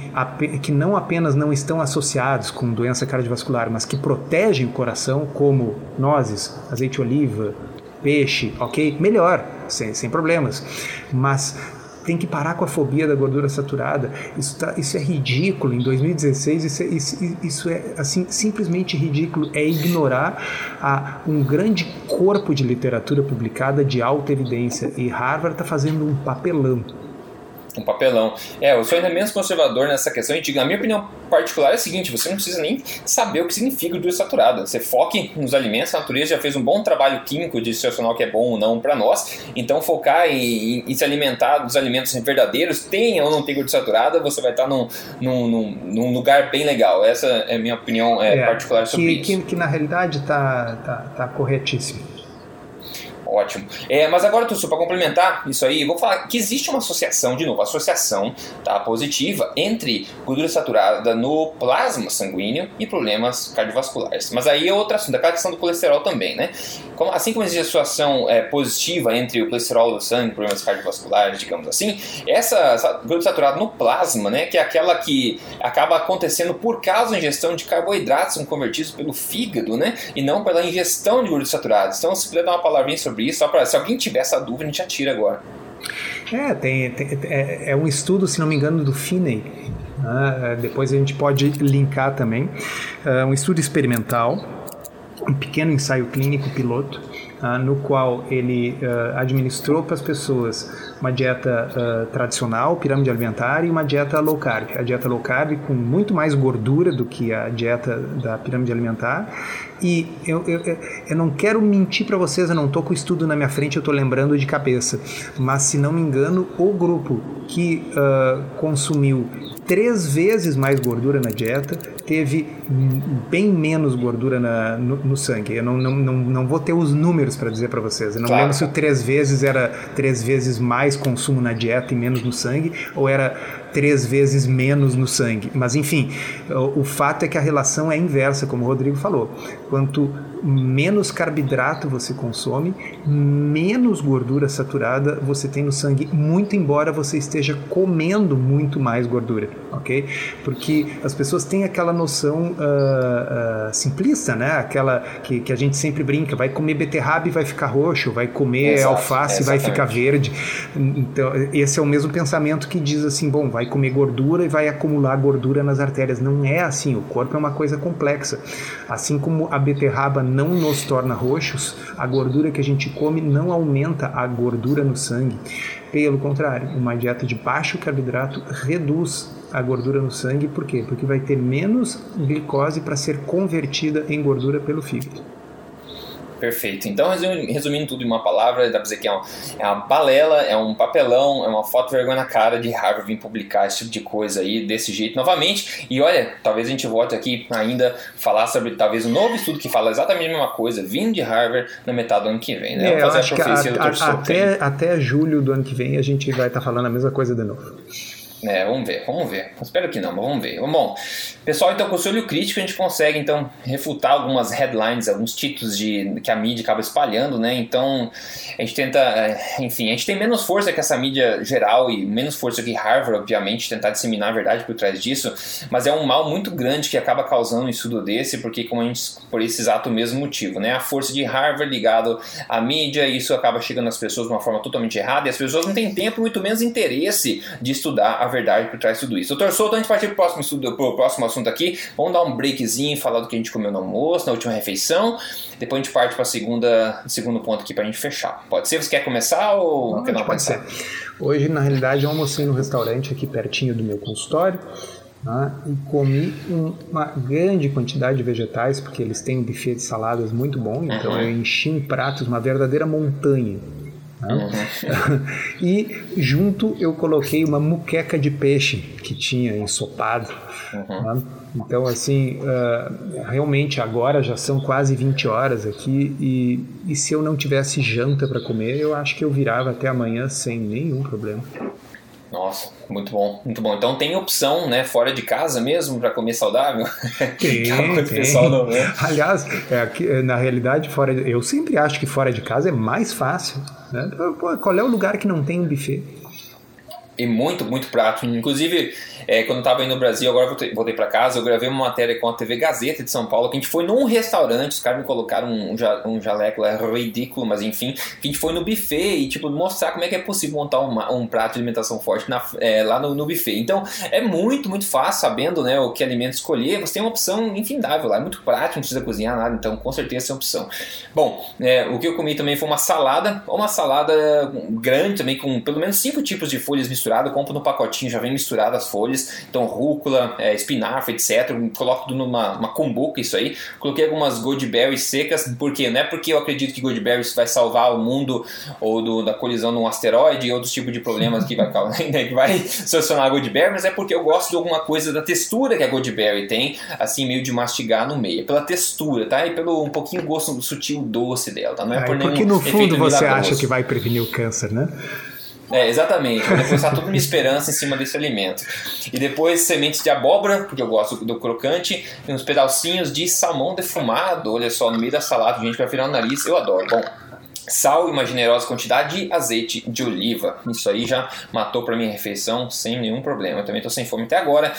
que não apenas não estão associados com doença cardiovascular, mas que protegem o coração, como nozes, azeite de oliva, peixe, ok? Melhor, sem, sem problemas. Mas tem que parar com a fobia da gordura saturada. Isso, tá, isso é ridículo. Em 2016, isso é, isso, isso é assim, simplesmente ridículo. É ignorar a, um grande corpo de literatura publicada de alta evidência. E Harvard está fazendo um papelão
um papelão. É, eu sou ainda menos conservador nessa questão e digo, a minha opinião particular é a seguinte, você não precisa nem saber o que significa gordura saturada. Você foque nos alimentos, a natureza já fez um bom trabalho químico de selecionar o que é bom ou não para nós, então focar em, em, se alimentar dos alimentos verdadeiros, tenha ou não tem gordura saturada, você vai estar num, num, num, num lugar bem legal. Essa é a minha opinião é, é, particular sobre
que, isso. Que, que na realidade está tá, tá corretíssimo.
Ótimo. É, mas agora, Tussu, para complementar isso aí, vou falar que existe uma associação, de novo, associação tá, positiva entre gordura saturada no plasma sanguíneo e problemas cardiovasculares. Mas aí é outro assunto, aquela questão do colesterol também, né? Como, assim como existe associação é, positiva entre o colesterol do sangue e problemas cardiovasculares, digamos assim, essa, gordura saturada no plasma, né, que é aquela que acaba acontecendo por causa da ingestão de carboidratos convertidos pelo fígado, né, e não pela ingestão de gorduras saturadas. Então, se puder dar uma palavrinha sobre só para se alguém tiver essa dúvida, a gente atira agora.
É, tem, tem é, é, um estudo, se não me engano, do Finney. Né? Depois a gente pode linkar também. É um estudo experimental, um pequeno ensaio clínico piloto, uh, no qual ele uh, administrou para as pessoas uma dieta uh, tradicional, pirâmide alimentar, e uma dieta low carb. A dieta low carb com muito mais gordura do que a dieta da pirâmide alimentar. E eu, eu, eu não quero mentir para vocês, eu não estou com o estudo na minha frente, eu estou lembrando de cabeça. Mas se não me engano, o grupo que consumiu três vezes mais gordura na dieta teve bem menos gordura na, no, no, sangue. Eu não, não, não, não vou ter os números para dizer para vocês. Eu não claro. lembro se o três vezes era três vezes mais mais consumo na dieta e menos no sangue, ou era três vezes menos no sangue. Mas enfim, o, o fato é que a relação é inversa, como o Rodrigo falou. Quanto menos carboidrato você consome, menos gordura saturada você tem no sangue, muito embora você esteja comendo muito mais gordura, ok? Porque as pessoas têm aquela noção uh, uh, simplista, né? Aquela que, que a gente sempre brinca, vai comer beterraba e vai ficar roxo, vai comer Exato, alface e vai ficar verde. Então, esse é o mesmo pensamento que diz assim, bom, vai comer gordura e vai acumular gordura nas artérias. Não é assim, o corpo é uma coisa complexa. Assim como a beterraba não nos torna roxos, a gordura que a gente come não aumenta a gordura no sangue. Pelo contrário, uma dieta de baixo carboidrato reduz a gordura no sangue, por quê? Porque vai ter menos glicose para ser convertida em gordura pelo fígado.
Perfeito. Então, resumindo tudo em uma palavra, dá pra dizer que é, um, é uma balela, é um papelão, é uma foto vergonha na cara de Harvard vir publicar esse tipo de coisa aí desse jeito novamente. E olha, talvez a gente volte aqui ainda falar sobre talvez um novo estudo que fala exatamente a mesma coisa, vindo de Harvard na metade do ano que vem. Né?
É, Vamos fazer a profecia a, a, até, até julho do ano que vem a gente vai estar tá falando a mesma coisa de novo.
É, vamos ver, vamos ver. Espero que não, mas vamos ver. Bom, pessoal, então com o seu olho crítico a gente consegue então refutar algumas headlines, alguns títulos de que a mídia acaba espalhando, né? Então a gente tenta, é, enfim, a gente tem menos força que essa mídia geral e menos força que Harvard, obviamente, tentar disseminar a verdade por trás disso, mas é um mal muito grande que acaba causando um estudo desse, porque como a gente por esse exato mesmo motivo, né? A força de Harvard ligado à mídia, isso acaba chegando às pessoas de uma forma totalmente errada e as pessoas não têm tempo, muito menos interesse de estudar a verdade por trás de tudo isso. Doutor Souto, antes de partir para o próximo, estudo, pro próximo assunto aqui, vamos dar um breakzinho, falar do que a gente comeu no almoço, na última refeição. Depois a gente parte para o segundo ponto aqui para a gente fechar. Pode ser? Você quer começar ou
não, quer não pode ser. Hoje, na realidade, eu almocei no restaurante aqui pertinho do meu consultório. Né, e comi uma grande quantidade de vegetais, porque eles têm um buffet de saladas muito bom, então uhum. eu enchi um prato, uma verdadeira montanha? Uhum. e junto eu coloquei uma muqueca de peixe que tinha ensopado. Uhum. Né? Então, assim, uh, realmente agora já são quase 20 horas aqui e, e se eu não tivesse janta para comer, eu acho que eu virava até amanhã sem nenhum problema.
Nossa, muito bom, muito bom. Então tem opção, né, fora de casa mesmo para comer saudável?
Tem, tem. pessoal não vê. Aliás, é, na realidade, fora de, eu sempre acho que fora de casa é mais fácil. Né? Qual é o lugar que não tem um buffet?
E muito, muito prático. Inclusive, é, quando eu estava indo no Brasil, agora voltei para casa, eu gravei uma matéria com a TV Gazeta de São Paulo, que a gente foi num restaurante, os caras me colocaram um, um jaleco lá ridículo, mas enfim, que a gente foi no buffet e, tipo, mostrar como é que é possível montar uma, um prato de alimentação forte na, é, lá no, no, buffet. Então, é muito, muito fácil, sabendo né, o que alimento escolher, você tem uma opção infindável lá, é muito prático, não precisa cozinhar nada, então com certeza é uma opção. Bom, é, o que eu comi também foi uma salada, uma salada grande também, com pelo menos cinco tipos de folhas misturadas, compro no pacotinho, já vem misturado as folhas, então rúcula, é, espinafre, etc. Coloco tudo numa uma combuca isso aí. Coloquei algumas goldberries secas, porque não é porque eu acredito que goldberries vai salvar o mundo ou do, da colisão de um asteroide e outros tipos de problemas que vai, né, que vai solucionar a goldberry, mas é porque eu gosto de alguma coisa da textura que a goldberry tem, assim meio de mastigar no meio, é pela textura, tá? E pelo um pouquinho gosto sutil doce dela, tá?
Não é, é por nenhum Porque no fundo você acha que vai prevenir o câncer, né?
É, exatamente. Vou depositar toda minha esperança em cima desse alimento. E depois sementes de abóbora, porque eu gosto do crocante, e uns pedacinhos de salmão defumado, olha só, no meio da salada, gente vai virar o nariz, eu adoro. Bom, sal e uma generosa quantidade de azeite de oliva. Isso aí já matou para minha refeição sem nenhum problema. Eu também estou sem fome até agora.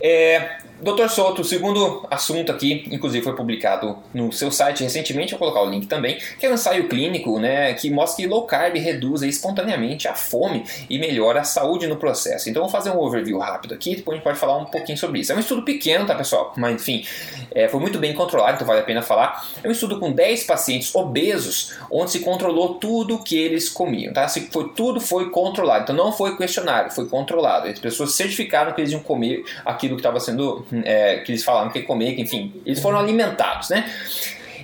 É, Doutor Souto, o segundo assunto aqui, inclusive foi publicado no seu site recentemente, vou colocar o link também, que é um ensaio clínico né, que mostra que low carb reduz espontaneamente a fome e melhora a saúde no processo. Então vou fazer um overview rápido aqui, depois a gente pode falar um pouquinho sobre isso. É um estudo pequeno, tá pessoal? Mas enfim, é, foi muito bem controlado, então vale a pena falar. É um estudo com 10 pacientes obesos, onde se controlou tudo que eles comiam, tá? Se foi, tudo foi controlado, então não foi questionário, foi controlado. As pessoas certificaram que eles iam comer aquilo que estava sendo é, que eles falaram que comer, que, enfim, eles foram alimentados, né?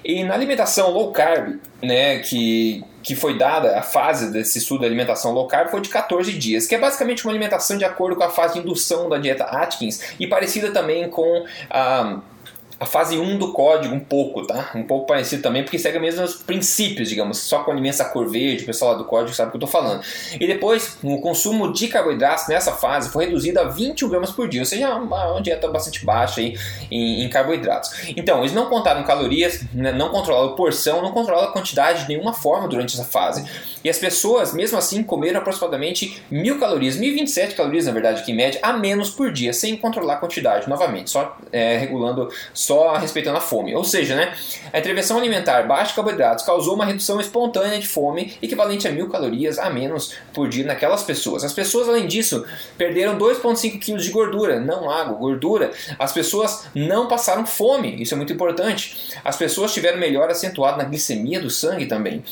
E na alimentação low carb, né, que, que foi dada a fase desse estudo de alimentação low carb foi de 14 dias, que é basicamente uma alimentação de acordo com a fase de indução da dieta Atkins e parecida também com a a fase 1 do código, um pouco, tá? Um pouco parecido também, porque segue mesmo os princípios, digamos, só com a cor verde, o pessoal lá do código sabe o que eu tô falando. E depois, o consumo de carboidratos nessa fase foi reduzido a 21 gramas por dia, ou seja, uma, dieta bastante baixa aí em, em, carboidratos. Então, eles não contaram calorias, né, não controlaram porção, não controlaram a quantidade de nenhuma forma durante essa fase. E as pessoas, mesmo assim, comeram aproximadamente 1000 calorias, 1027 calorias, na verdade, que em média, a menos por dia, sem controlar a quantidade, novamente, só é, regulando só respeitando a fome. Ou seja, né, a intervenção alimentar baixa em carboidratos causou uma redução espontânea de fome equivalente a mil calorias a menos por dia naquelas pessoas. As pessoas, além disso, perderam 2,5 kg de gordura, não água, gordura. As pessoas não passaram fome, isso é muito importante. As pessoas tiveram melhor acentuado na glicemia do sangue também.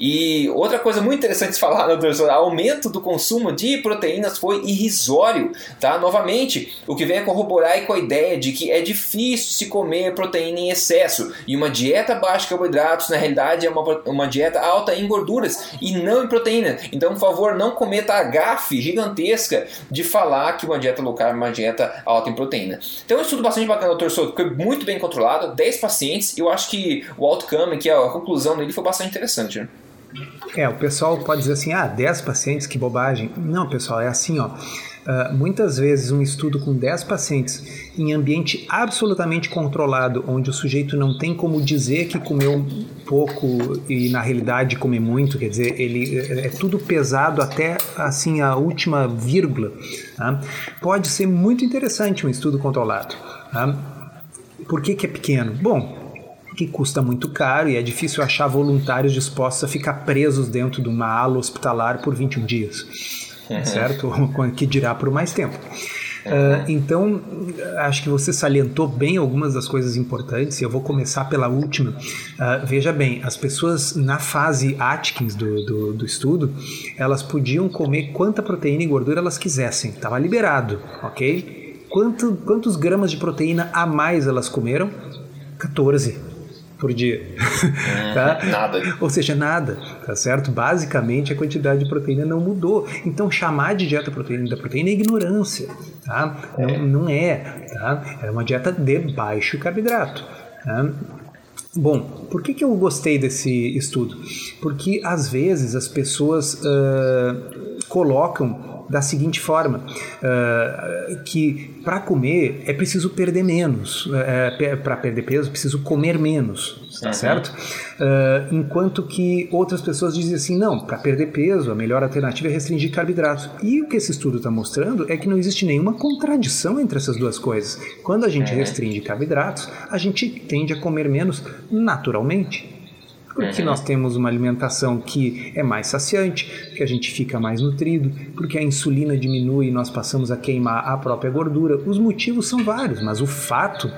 E outra coisa muito interessante de falar, professor, aumento do consumo de proteínas foi irrisório, tá? Novamente, o que vem a corroborar com a ideia de que é difícil se comer proteína em excesso. E uma dieta baixa em carboidratos, na realidade, é uma, uma dieta alta em gorduras e não em proteína. Então, por favor, não cometa a gafe gigantesca de falar que uma dieta low carb é uma dieta alta em proteína. Então, é um estudo bastante bacana, doutor Souto, foi muito bem controlado, 10 pacientes, eu acho que o outcome, que a conclusão dele, foi bastante interessante. Né?
É, o pessoal pode dizer assim, ah, 10 pacientes, que bobagem. Não, pessoal, é assim, ó. Uh, muitas vezes um estudo com 10 pacientes em ambiente absolutamente controlado, onde o sujeito não tem como dizer que comeu pouco e na realidade come muito, quer dizer, ele é, é tudo pesado até assim a última vírgula. Tá? Pode ser muito interessante um estudo controlado. Tá? Por que, que é pequeno? Bom, que custa muito caro e é difícil achar voluntários dispostos a ficar presos dentro de uma ala hospitalar por 21 dias. Certo? Que dirá por mais tempo. Uh, então, acho que você salientou bem algumas das coisas importantes, e eu vou começar pela última. Uh, veja bem, as pessoas na fase Atkins do, do, do, estudo, elas podiam comer quanta proteína e gordura elas quisessem, estava liberado, ok? Quanto, quantos gramas de proteína a mais elas comeram? 14 por dia.
Hum, tá? Nada.
Ou seja, nada, tá certo? Basicamente a quantidade de proteína não mudou. Então chamar de dieta proteína da proteína é ignorância, tá? Não é, não é tá? É uma dieta de baixo carboidrato. Tá? Bom, por que, que eu gostei desse estudo? Porque às vezes as pessoas uh, colocam da seguinte forma: uh, que para comer é preciso perder menos, uh, para perder peso é preciso comer menos, tá uhum. certo? Uh, enquanto que outras pessoas dizem assim: não, para perder peso a melhor alternativa é restringir carboidratos. E o que esse estudo está mostrando é que não existe nenhuma contradição entre essas duas coisas. Quando a gente uhum. restringe carboidratos, a gente tende a comer menos naturalmente porque uhum. nós temos uma alimentação que é mais saciante, que a gente fica mais nutrido, porque a insulina diminui e nós passamos a queimar a própria gordura. Os motivos são vários, mas o fato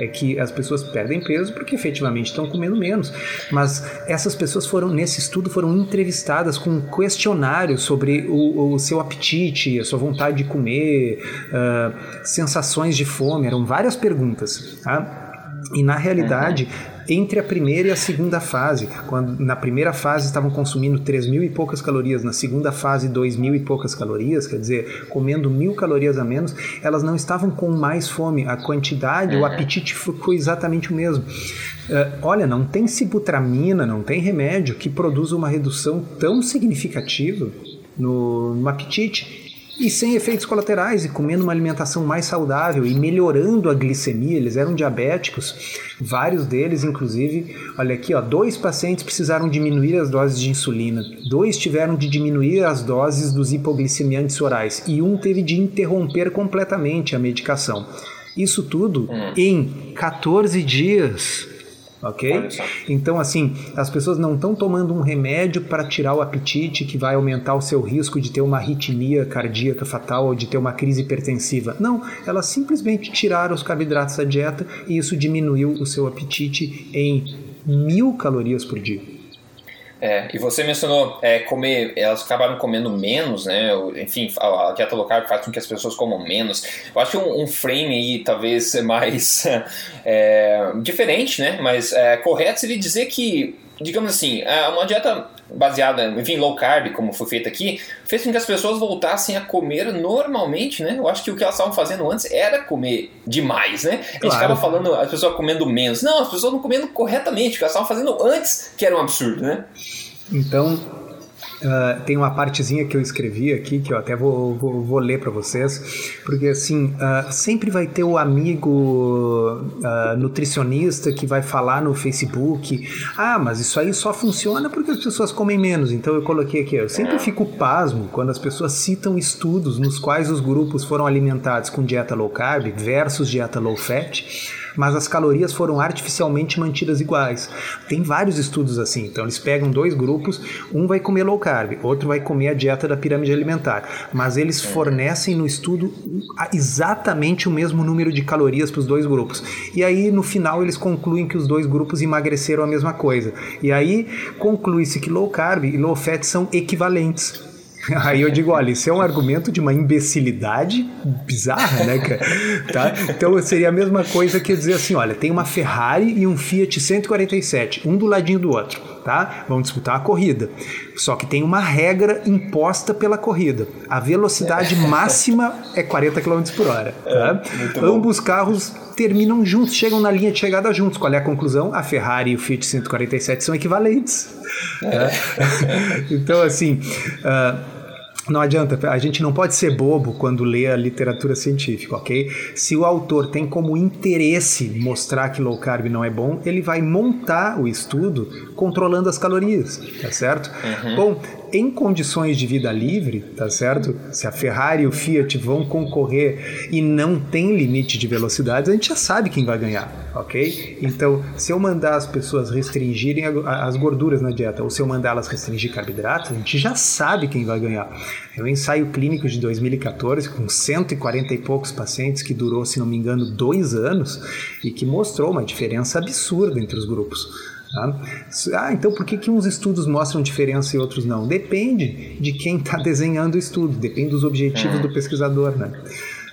é que as pessoas perdem peso porque efetivamente estão comendo menos. Mas essas pessoas foram, nesse estudo, foram entrevistadas com um questionário sobre o, o seu apetite, a sua vontade de comer, uh, sensações de fome, eram várias perguntas. Tá? E na realidade, uhum entre a primeira e a segunda fase. Quando na primeira fase estavam consumindo 3 mil e poucas calorias, na segunda fase 2 mil e poucas calorias, quer dizer, comendo mil calorias a menos, elas não estavam com mais fome. A quantidade, o uhum. apetite foi exatamente o mesmo. Uh, olha, não tem sibutramina, não tem remédio que produza uma redução tão significativa no, no apetite e sem efeitos colaterais e comendo uma alimentação mais saudável e melhorando a glicemia. Eles eram diabéticos, vários deles, inclusive. Olha aqui, ó, dois pacientes precisaram diminuir as doses de insulina, dois tiveram de diminuir as doses dos hipoglicemiantes orais e um teve de interromper completamente a medicação. Isso tudo hum. em 14 dias ok? Então, assim, as pessoas não estão tomando um remédio para tirar o apetite que vai aumentar o seu risco de ter uma arritmia cardíaca fatal ou de ter uma crise hipertensiva. Não, elas simplesmente tiraram os carboidratos da dieta e isso diminuiu o seu apetite em mil calorias por dia.
É, e você mencionou é, comer, elas acabaram comendo menos, né? Enfim, a, dieta low carb faz com que as pessoas comam menos. Eu acho que um, um frame aí talvez mais é, diferente, né? Mas é, correto seria dizer que, digamos assim, é, uma dieta baseada, enfim, low carb, como foi feita aqui, fez com que as pessoas voltassem a comer normalmente, né? Eu acho que o que elas estavam fazendo antes era comer demais, né? A gente claro. falando as pessoas comendo menos. Não, as pessoas não comendo corretamente, o que elas estavam fazendo antes que era um absurdo, né?
Então, Uh, tem uma partezinha que eu escrevi aqui que eu até vou, vou, vou ler para vocês, porque assim, uh, sempre vai ter o amigo uh, nutricionista que vai falar no Facebook: ah, mas isso aí só funciona porque as pessoas comem menos. Então eu coloquei aqui: eu sempre fico pasmo quando as pessoas citam estudos nos quais os grupos foram alimentados com dieta low carb versus dieta low fat mas as calorias foram artificialmente mantidas iguais. Tem vários estudos assim. Então eles pegam dois grupos, um vai comer low carb, outro vai comer a dieta da pirâmide alimentar, mas eles fornecem no estudo exatamente o mesmo número de calorias para os dois grupos. E aí no final eles concluem que os dois grupos emagreceram a mesma coisa. E aí conclui-se que low carb e low fat são equivalentes. Aí eu digo, olha, isso é um argumento de uma imbecilidade bizarra, né, cara? Tá? Então seria a mesma coisa que dizer assim, olha, tem uma Ferrari e um Fiat 147, um do ladinho do outro, tá? Vão disputar a corrida. Só que tem uma regra imposta pela corrida. A velocidade máxima é 40 km por hora. Tá? É, Ambos carros terminam juntos, chegam na linha de chegada juntos. Qual é a conclusão? A Ferrari e o Fiat 147 são equivalentes. É. então, assim. Uh, não adianta, a gente não pode ser bobo quando lê a literatura científica, ok? Se o autor tem como interesse mostrar que low carb não é bom, ele vai montar o estudo controlando as calorias, tá certo? Uhum. Bom, em condições de vida livre, tá certo? Se a Ferrari e o Fiat vão concorrer e não tem limite de velocidade, a gente já sabe quem vai ganhar, ok? Então, se eu mandar as pessoas restringirem as gorduras na dieta ou se eu mandar elas restringir carboidratos, a gente já sabe quem vai ganhar. É um ensaio clínico de 2014 com 140 e poucos pacientes que durou, se não me engano, dois anos e que mostrou uma diferença absurda entre os grupos. Tá? Ah, então por que, que uns estudos mostram diferença e outros não? Depende de quem está desenhando o estudo, depende dos objetivos é. do pesquisador, né?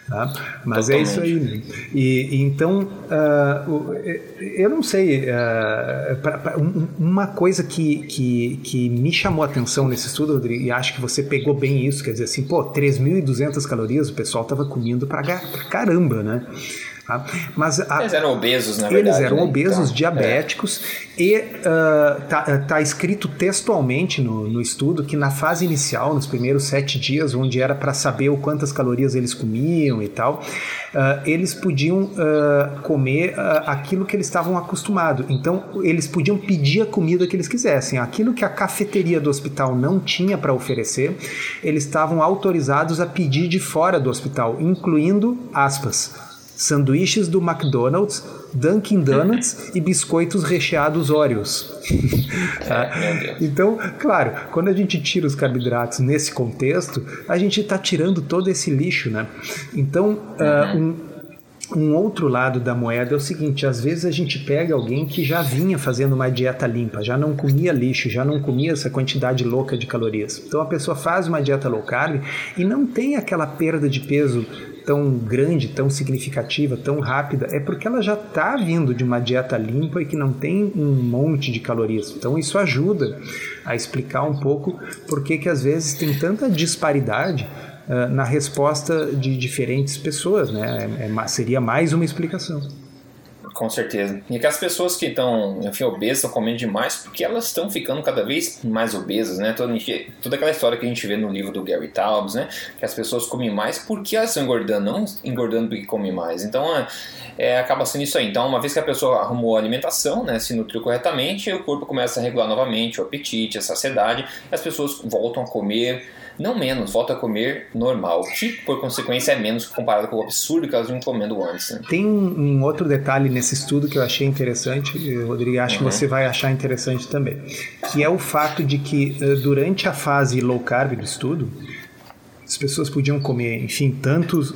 Tá? Mas Totalmente. é isso aí. Né? E, e, então, uh, eu não sei, uh, pra, pra, um, uma coisa que, que, que me chamou a atenção nesse estudo, Rodrigo, e acho que você pegou bem isso, quer dizer assim, pô, 3.200 calorias o pessoal estava comendo para caramba, né?
Tá? Mas a, eles eram obesos, na
verdade.
Eles
eram né? obesos, então, diabéticos, é. e está uh, tá escrito textualmente no, no estudo que na fase inicial, nos primeiros sete dias, onde era para saber o quantas calorias eles comiam e tal, uh, eles podiam uh, comer aquilo que eles estavam acostumados. Então, eles podiam pedir a comida que eles quisessem. Aquilo que a cafeteria do hospital não tinha para oferecer, eles estavam autorizados a pedir de fora do hospital, incluindo, aspas, sanduíches do McDonald's, Dunkin' Donuts e biscoitos recheados Oreos. É, então, claro, quando a gente tira os carboidratos nesse contexto, a gente está tirando todo esse lixo, né? Então, uh, um, um outro lado da moeda é o seguinte: às vezes a gente pega alguém que já vinha fazendo uma dieta limpa, já não comia lixo, já não comia essa quantidade louca de calorias. Então a pessoa faz uma dieta low carb e não tem aquela perda de peso tão grande, tão significativa, tão rápida, é porque ela já está vindo de uma dieta limpa e que não tem um monte de calorias. Então isso ajuda a explicar um pouco por que às vezes tem tanta disparidade uh, na resposta de diferentes pessoas, né? É, é, seria mais uma explicação.
Com certeza. E que as pessoas que estão, enfim, obesas estão comendo demais porque elas estão ficando cada vez mais obesas, né? Toda, toda aquela história que a gente vê no livro do Gary Taubes, né? Que as pessoas comem mais porque elas estão engordando, não engordando porque comem mais. Então, é, é, acaba sendo isso aí. Então, uma vez que a pessoa arrumou a alimentação, né? Se nutriu corretamente, o corpo começa a regular novamente o apetite, a saciedade, as pessoas voltam a comer não menos, volta a comer normal, que por consequência é menos comparado com o absurdo que elas vinham comendo antes. Né?
Tem um outro detalhe nesse estudo que eu achei interessante, Rodrigo, acho uhum. que você vai achar interessante também, que é o fato de que eh, durante a fase low carb do estudo, as pessoas podiam comer, enfim, tantos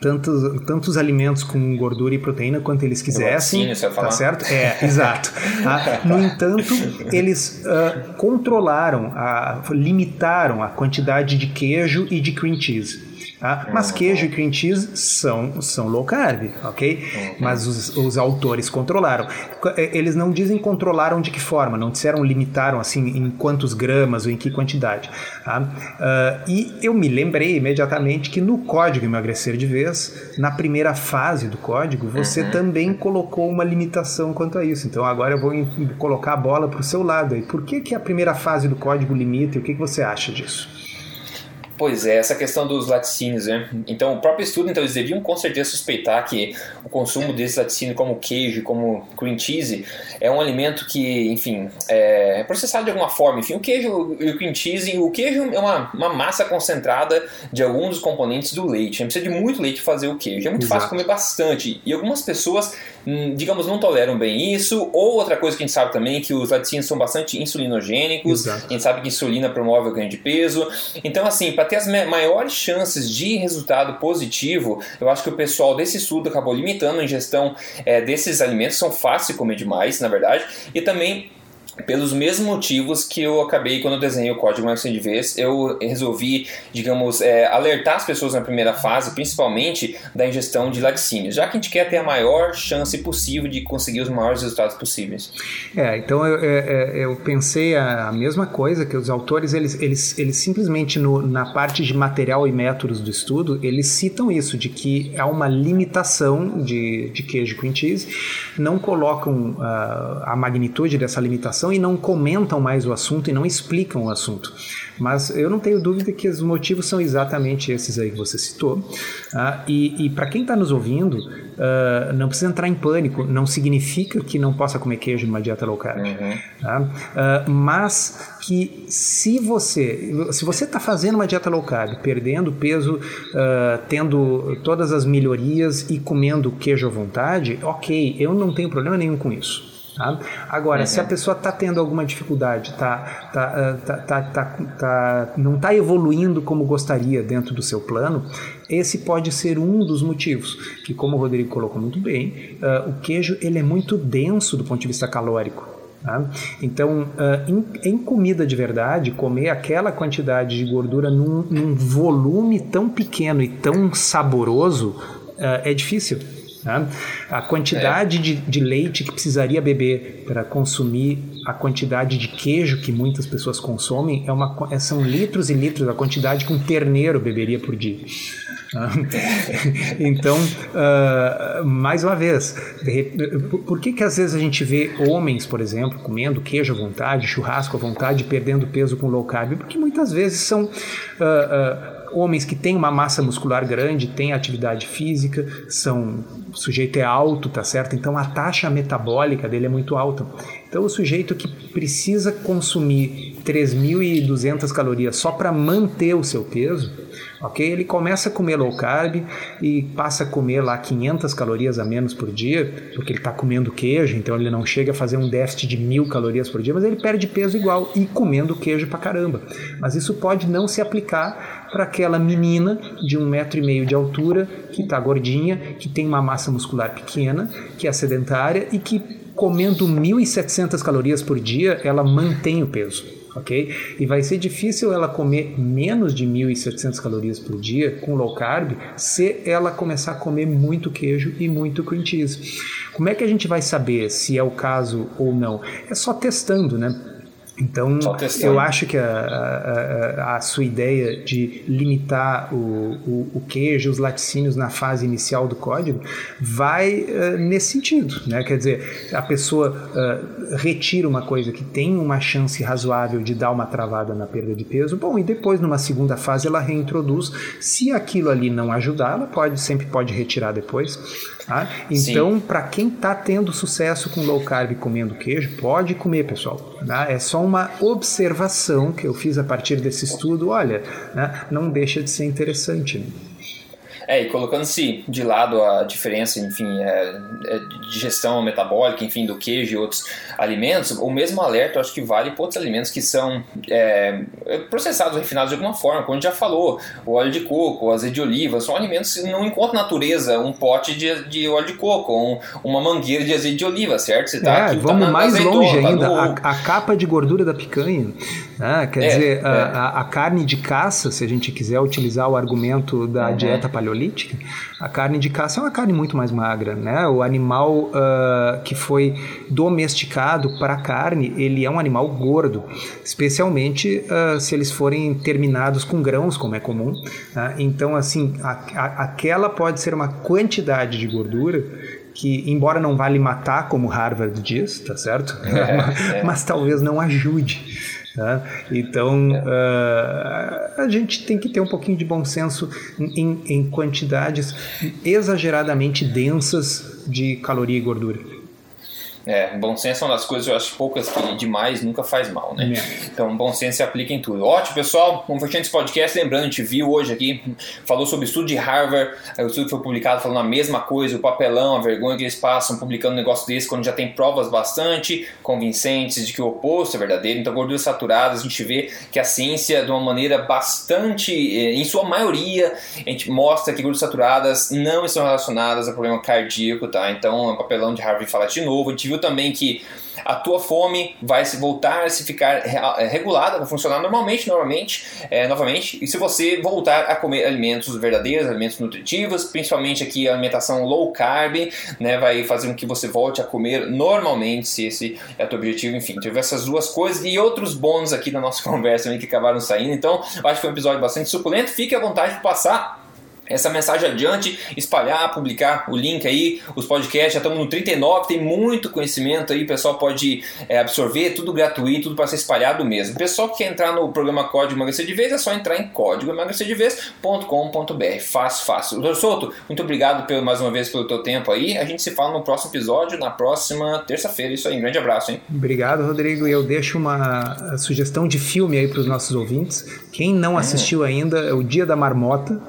tantos, tantos alimentos com gordura e proteína quanto eles quisessem. Sim, tá certo? É, exato. Ah, no entanto, eles uh, controlaram, a, limitaram a quantidade de queijo e de cream cheese. Tá? Mas queijo e cream cheese são, são low carb, ok? Uhum. Mas os, os autores controlaram. É, eles não dizem controlaram de que forma, não disseram limitaram assim em quantos gramas ou em que quantidade. Tá? Uh, e eu me lembrei imediatamente que no código emagrecer de vez, na primeira fase do código, você uhum. também colocou uma limitação quanto a isso. Então agora eu vou colocar a bola para o seu lado aí. Por que, que a primeira fase do código limita e o que, que você acha disso?
Pois é, essa questão dos laticínios, né? Então, o próprio estudo, então, eles deviam com certeza suspeitar que o consumo desses laticínios, como queijo, como cream cheese, é um alimento que, enfim, é processado de alguma forma. Enfim, o queijo e o cream cheese, o queijo é uma, uma massa concentrada de alguns dos componentes do leite. Gente precisa de muito leite para fazer o queijo. É muito Exato. fácil comer bastante. E algumas pessoas, digamos, não toleram bem isso. Ou outra coisa que a gente sabe também, é que os laticínios são bastante insulinogênicos. Exato. A gente sabe que insulina promove o ganho de peso. Então, assim, para ter as maiores chances de resultado positivo, eu acho que o pessoal desse estudo acabou limitando a ingestão é, desses alimentos, são fáceis de comer demais, na verdade, e também pelos mesmos motivos que eu acabei quando eu desenhei o código Marketing de vez, eu resolvi, digamos, é, alertar as pessoas na primeira fase, principalmente da ingestão de laticínios, já que a gente quer ter a maior chance possível de conseguir os maiores resultados possíveis.
É, então eu, eu, é, é, eu pensei a, mesma coisa que os autores eles, eles, eles simplesmente no, na parte de material e métodos do estudo eles citam isso de que há uma limitação de, de queijo cream cheese, não colocam uh, a magnitude dessa limitação e não comentam mais o assunto e não explicam o assunto. Mas eu não tenho dúvida que os motivos são exatamente esses aí que você citou. Ah, e, e para quem está nos ouvindo, uh, não precisa entrar em pânico. Não significa que não possa comer queijo numa dieta low carb. Uhum. Tá? Uh, mas que se você se você está fazendo uma dieta low carb, perdendo peso, uh, tendo todas as melhorias e comendo queijo à vontade, ok, eu não tenho problema nenhum com isso. Tá? Agora, uhum. se a uhum. pessoa está tendo alguma dificuldade, tá, tá, tá, tá, tá, tá não está evoluindo como gostaria dentro do seu plano, esse pode ser um dos motivos. Que, como o Rodrigo colocou muito bem, uh, o queijo ele é muito denso do ponto de vista calórico. Tá? Então, uh, em, em, comida de verdade, comer aquela quantidade de gordura num, num volume tão pequeno e tão saboroso uh, é difícil. Né? A quantidade é. de, de leite que precisaria beber para consumir a quantidade de queijo que muitas pessoas consomem é uma, é, são litros e litros a quantidade que um terneiro beberia por dia. então, uh, mais uma vez, por que, que às vezes a gente vê homens, por exemplo, comendo queijo à vontade, churrasco à vontade, perdendo peso com low carb? Porque muitas vezes são. Uh, uh, homens que têm uma massa muscular grande, têm atividade física, são o sujeito é alto, tá certo? Então a taxa metabólica dele é muito alta. Então o sujeito que precisa consumir 3.200 calorias só para manter o seu peso, ok? Ele começa a comer low carb e passa a comer lá 500 calorias a menos por dia, porque ele está comendo queijo, então ele não chega a fazer um déficit de mil calorias por dia, mas ele perde peso igual e comendo queijo pra caramba. Mas isso pode não se aplicar para aquela menina de um metro e meio de altura que está gordinha, que tem uma massa muscular pequena, que é sedentária e que comendo 1.700 calorias por dia ela mantém o peso ok? E vai ser difícil ela comer menos de 1.700 calorias por dia com low carb se ela começar a comer muito queijo e muito cream cheese. Como é que a gente vai saber se é o caso ou não? É só testando, né? Então, eu acho que a, a, a, sua ideia de limitar o, o, o, queijo, os laticínios na fase inicial do código, vai uh, nesse sentido. Né? Quer dizer, a pessoa uh, retira uma coisa que tem uma chance razoável de dar uma travada na perda de peso, bom, e depois, numa segunda fase, ela reintroduz. Se aquilo ali não ajudar, ela pode, sempre pode retirar depois. Tá? Então, para quem está tendo sucesso com low carb comendo queijo, pode comer, pessoal. Tá? É só uma observação que eu fiz a partir desse estudo. Olha, né? não deixa de ser interessante. Né?
É, e colocando-se de lado a diferença, enfim, é, é, de gestão metabólica, enfim, do queijo e outros alimentos, o mesmo alerta eu acho que vale para outros alimentos que são é, processados, refinados de alguma forma, como a gente já falou, o óleo de coco, o azeite de oliva, são alimentos que não encontram na natureza um pote de, de óleo de coco, um, uma mangueira de azeite de oliva, certo?
Você tá, é, tá vamos tá mais azeitona, longe ainda, a, a, capa de gordura da picanha, né? quer é, dizer, a, é. a, a, carne de caça, se a gente quiser utilizar o argumento da uhum. dieta paleolítica, paleolítica, a carne de caça é uma carne muito mais magra, né? O animal uh, que foi domesticado para carne, ele é um animal gordo, especialmente uh, se eles forem terminados com grãos, como é comum. Né? Então, assim, a, a, aquela pode ser uma quantidade de gordura que, embora não vale matar, como Harvard diz, tá certo? É, mas, é. mas talvez não ajude. Tá? Então, uh, a gente tem que ter um pouquinho de bom senso em, em quantidades exageradamente densas de caloria e gordura.
É, bom senso é uma das coisas, eu acho poucas que demais nunca faz mal, né? É. Então, bom senso se aplica em tudo. Ótimo, pessoal. Vamos fechando esse podcast. Lembrando, a gente viu hoje aqui, falou sobre o estudo de Harvard, o estudo foi publicado falando a mesma coisa, o papelão, a vergonha que eles passam publicando um negócio desse quando já tem provas bastante convincentes de que o oposto é verdadeiro. Então, gorduras saturadas, a gente vê que a ciência, de uma maneira bastante, eh, em sua maioria, a gente mostra que gorduras saturadas não estão relacionadas a problema cardíaco, tá? Então, o papelão de Harvard fala de novo. A gente viu também que a tua fome vai se voltar a se ficar é, regulada, vai funcionar normalmente, normalmente, é, novamente. E se você voltar a comer alimentos verdadeiros, alimentos nutritivos, principalmente aqui a alimentação low carb, né, vai fazer com que você volte a comer normalmente, se esse é o teu objetivo. Enfim, teve essas duas coisas e outros bônus aqui da nossa conversa que acabaram saindo. Então, acho que foi um episódio bastante suculento. Fique à vontade de passar essa mensagem adiante, espalhar, publicar o link aí, os podcasts, já estamos no 39, tem muito conhecimento aí, o pessoal pode é, absorver, tudo gratuito, tudo para ser espalhado mesmo. O pessoal que quer entrar no programa Código Emagrecer de Vez, é só entrar em códigoemagrecerdevez.com.br, fácil, fácil. Doutor Souto, muito obrigado pelo, mais uma vez pelo teu tempo aí, a gente se fala no próximo episódio, na próxima terça-feira, isso aí, um grande abraço, hein?
Obrigado, Rodrigo, e eu deixo uma sugestão de filme aí para os nossos ouvintes, quem não hum. assistiu ainda é o Dia da Marmota,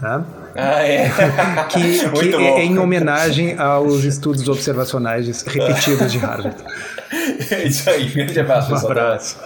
Tá?
Ah, é.
que, que é em homenagem aos estudos observacionais repetidos de Harvard.
É isso aí, grande abraço.
Um abraço.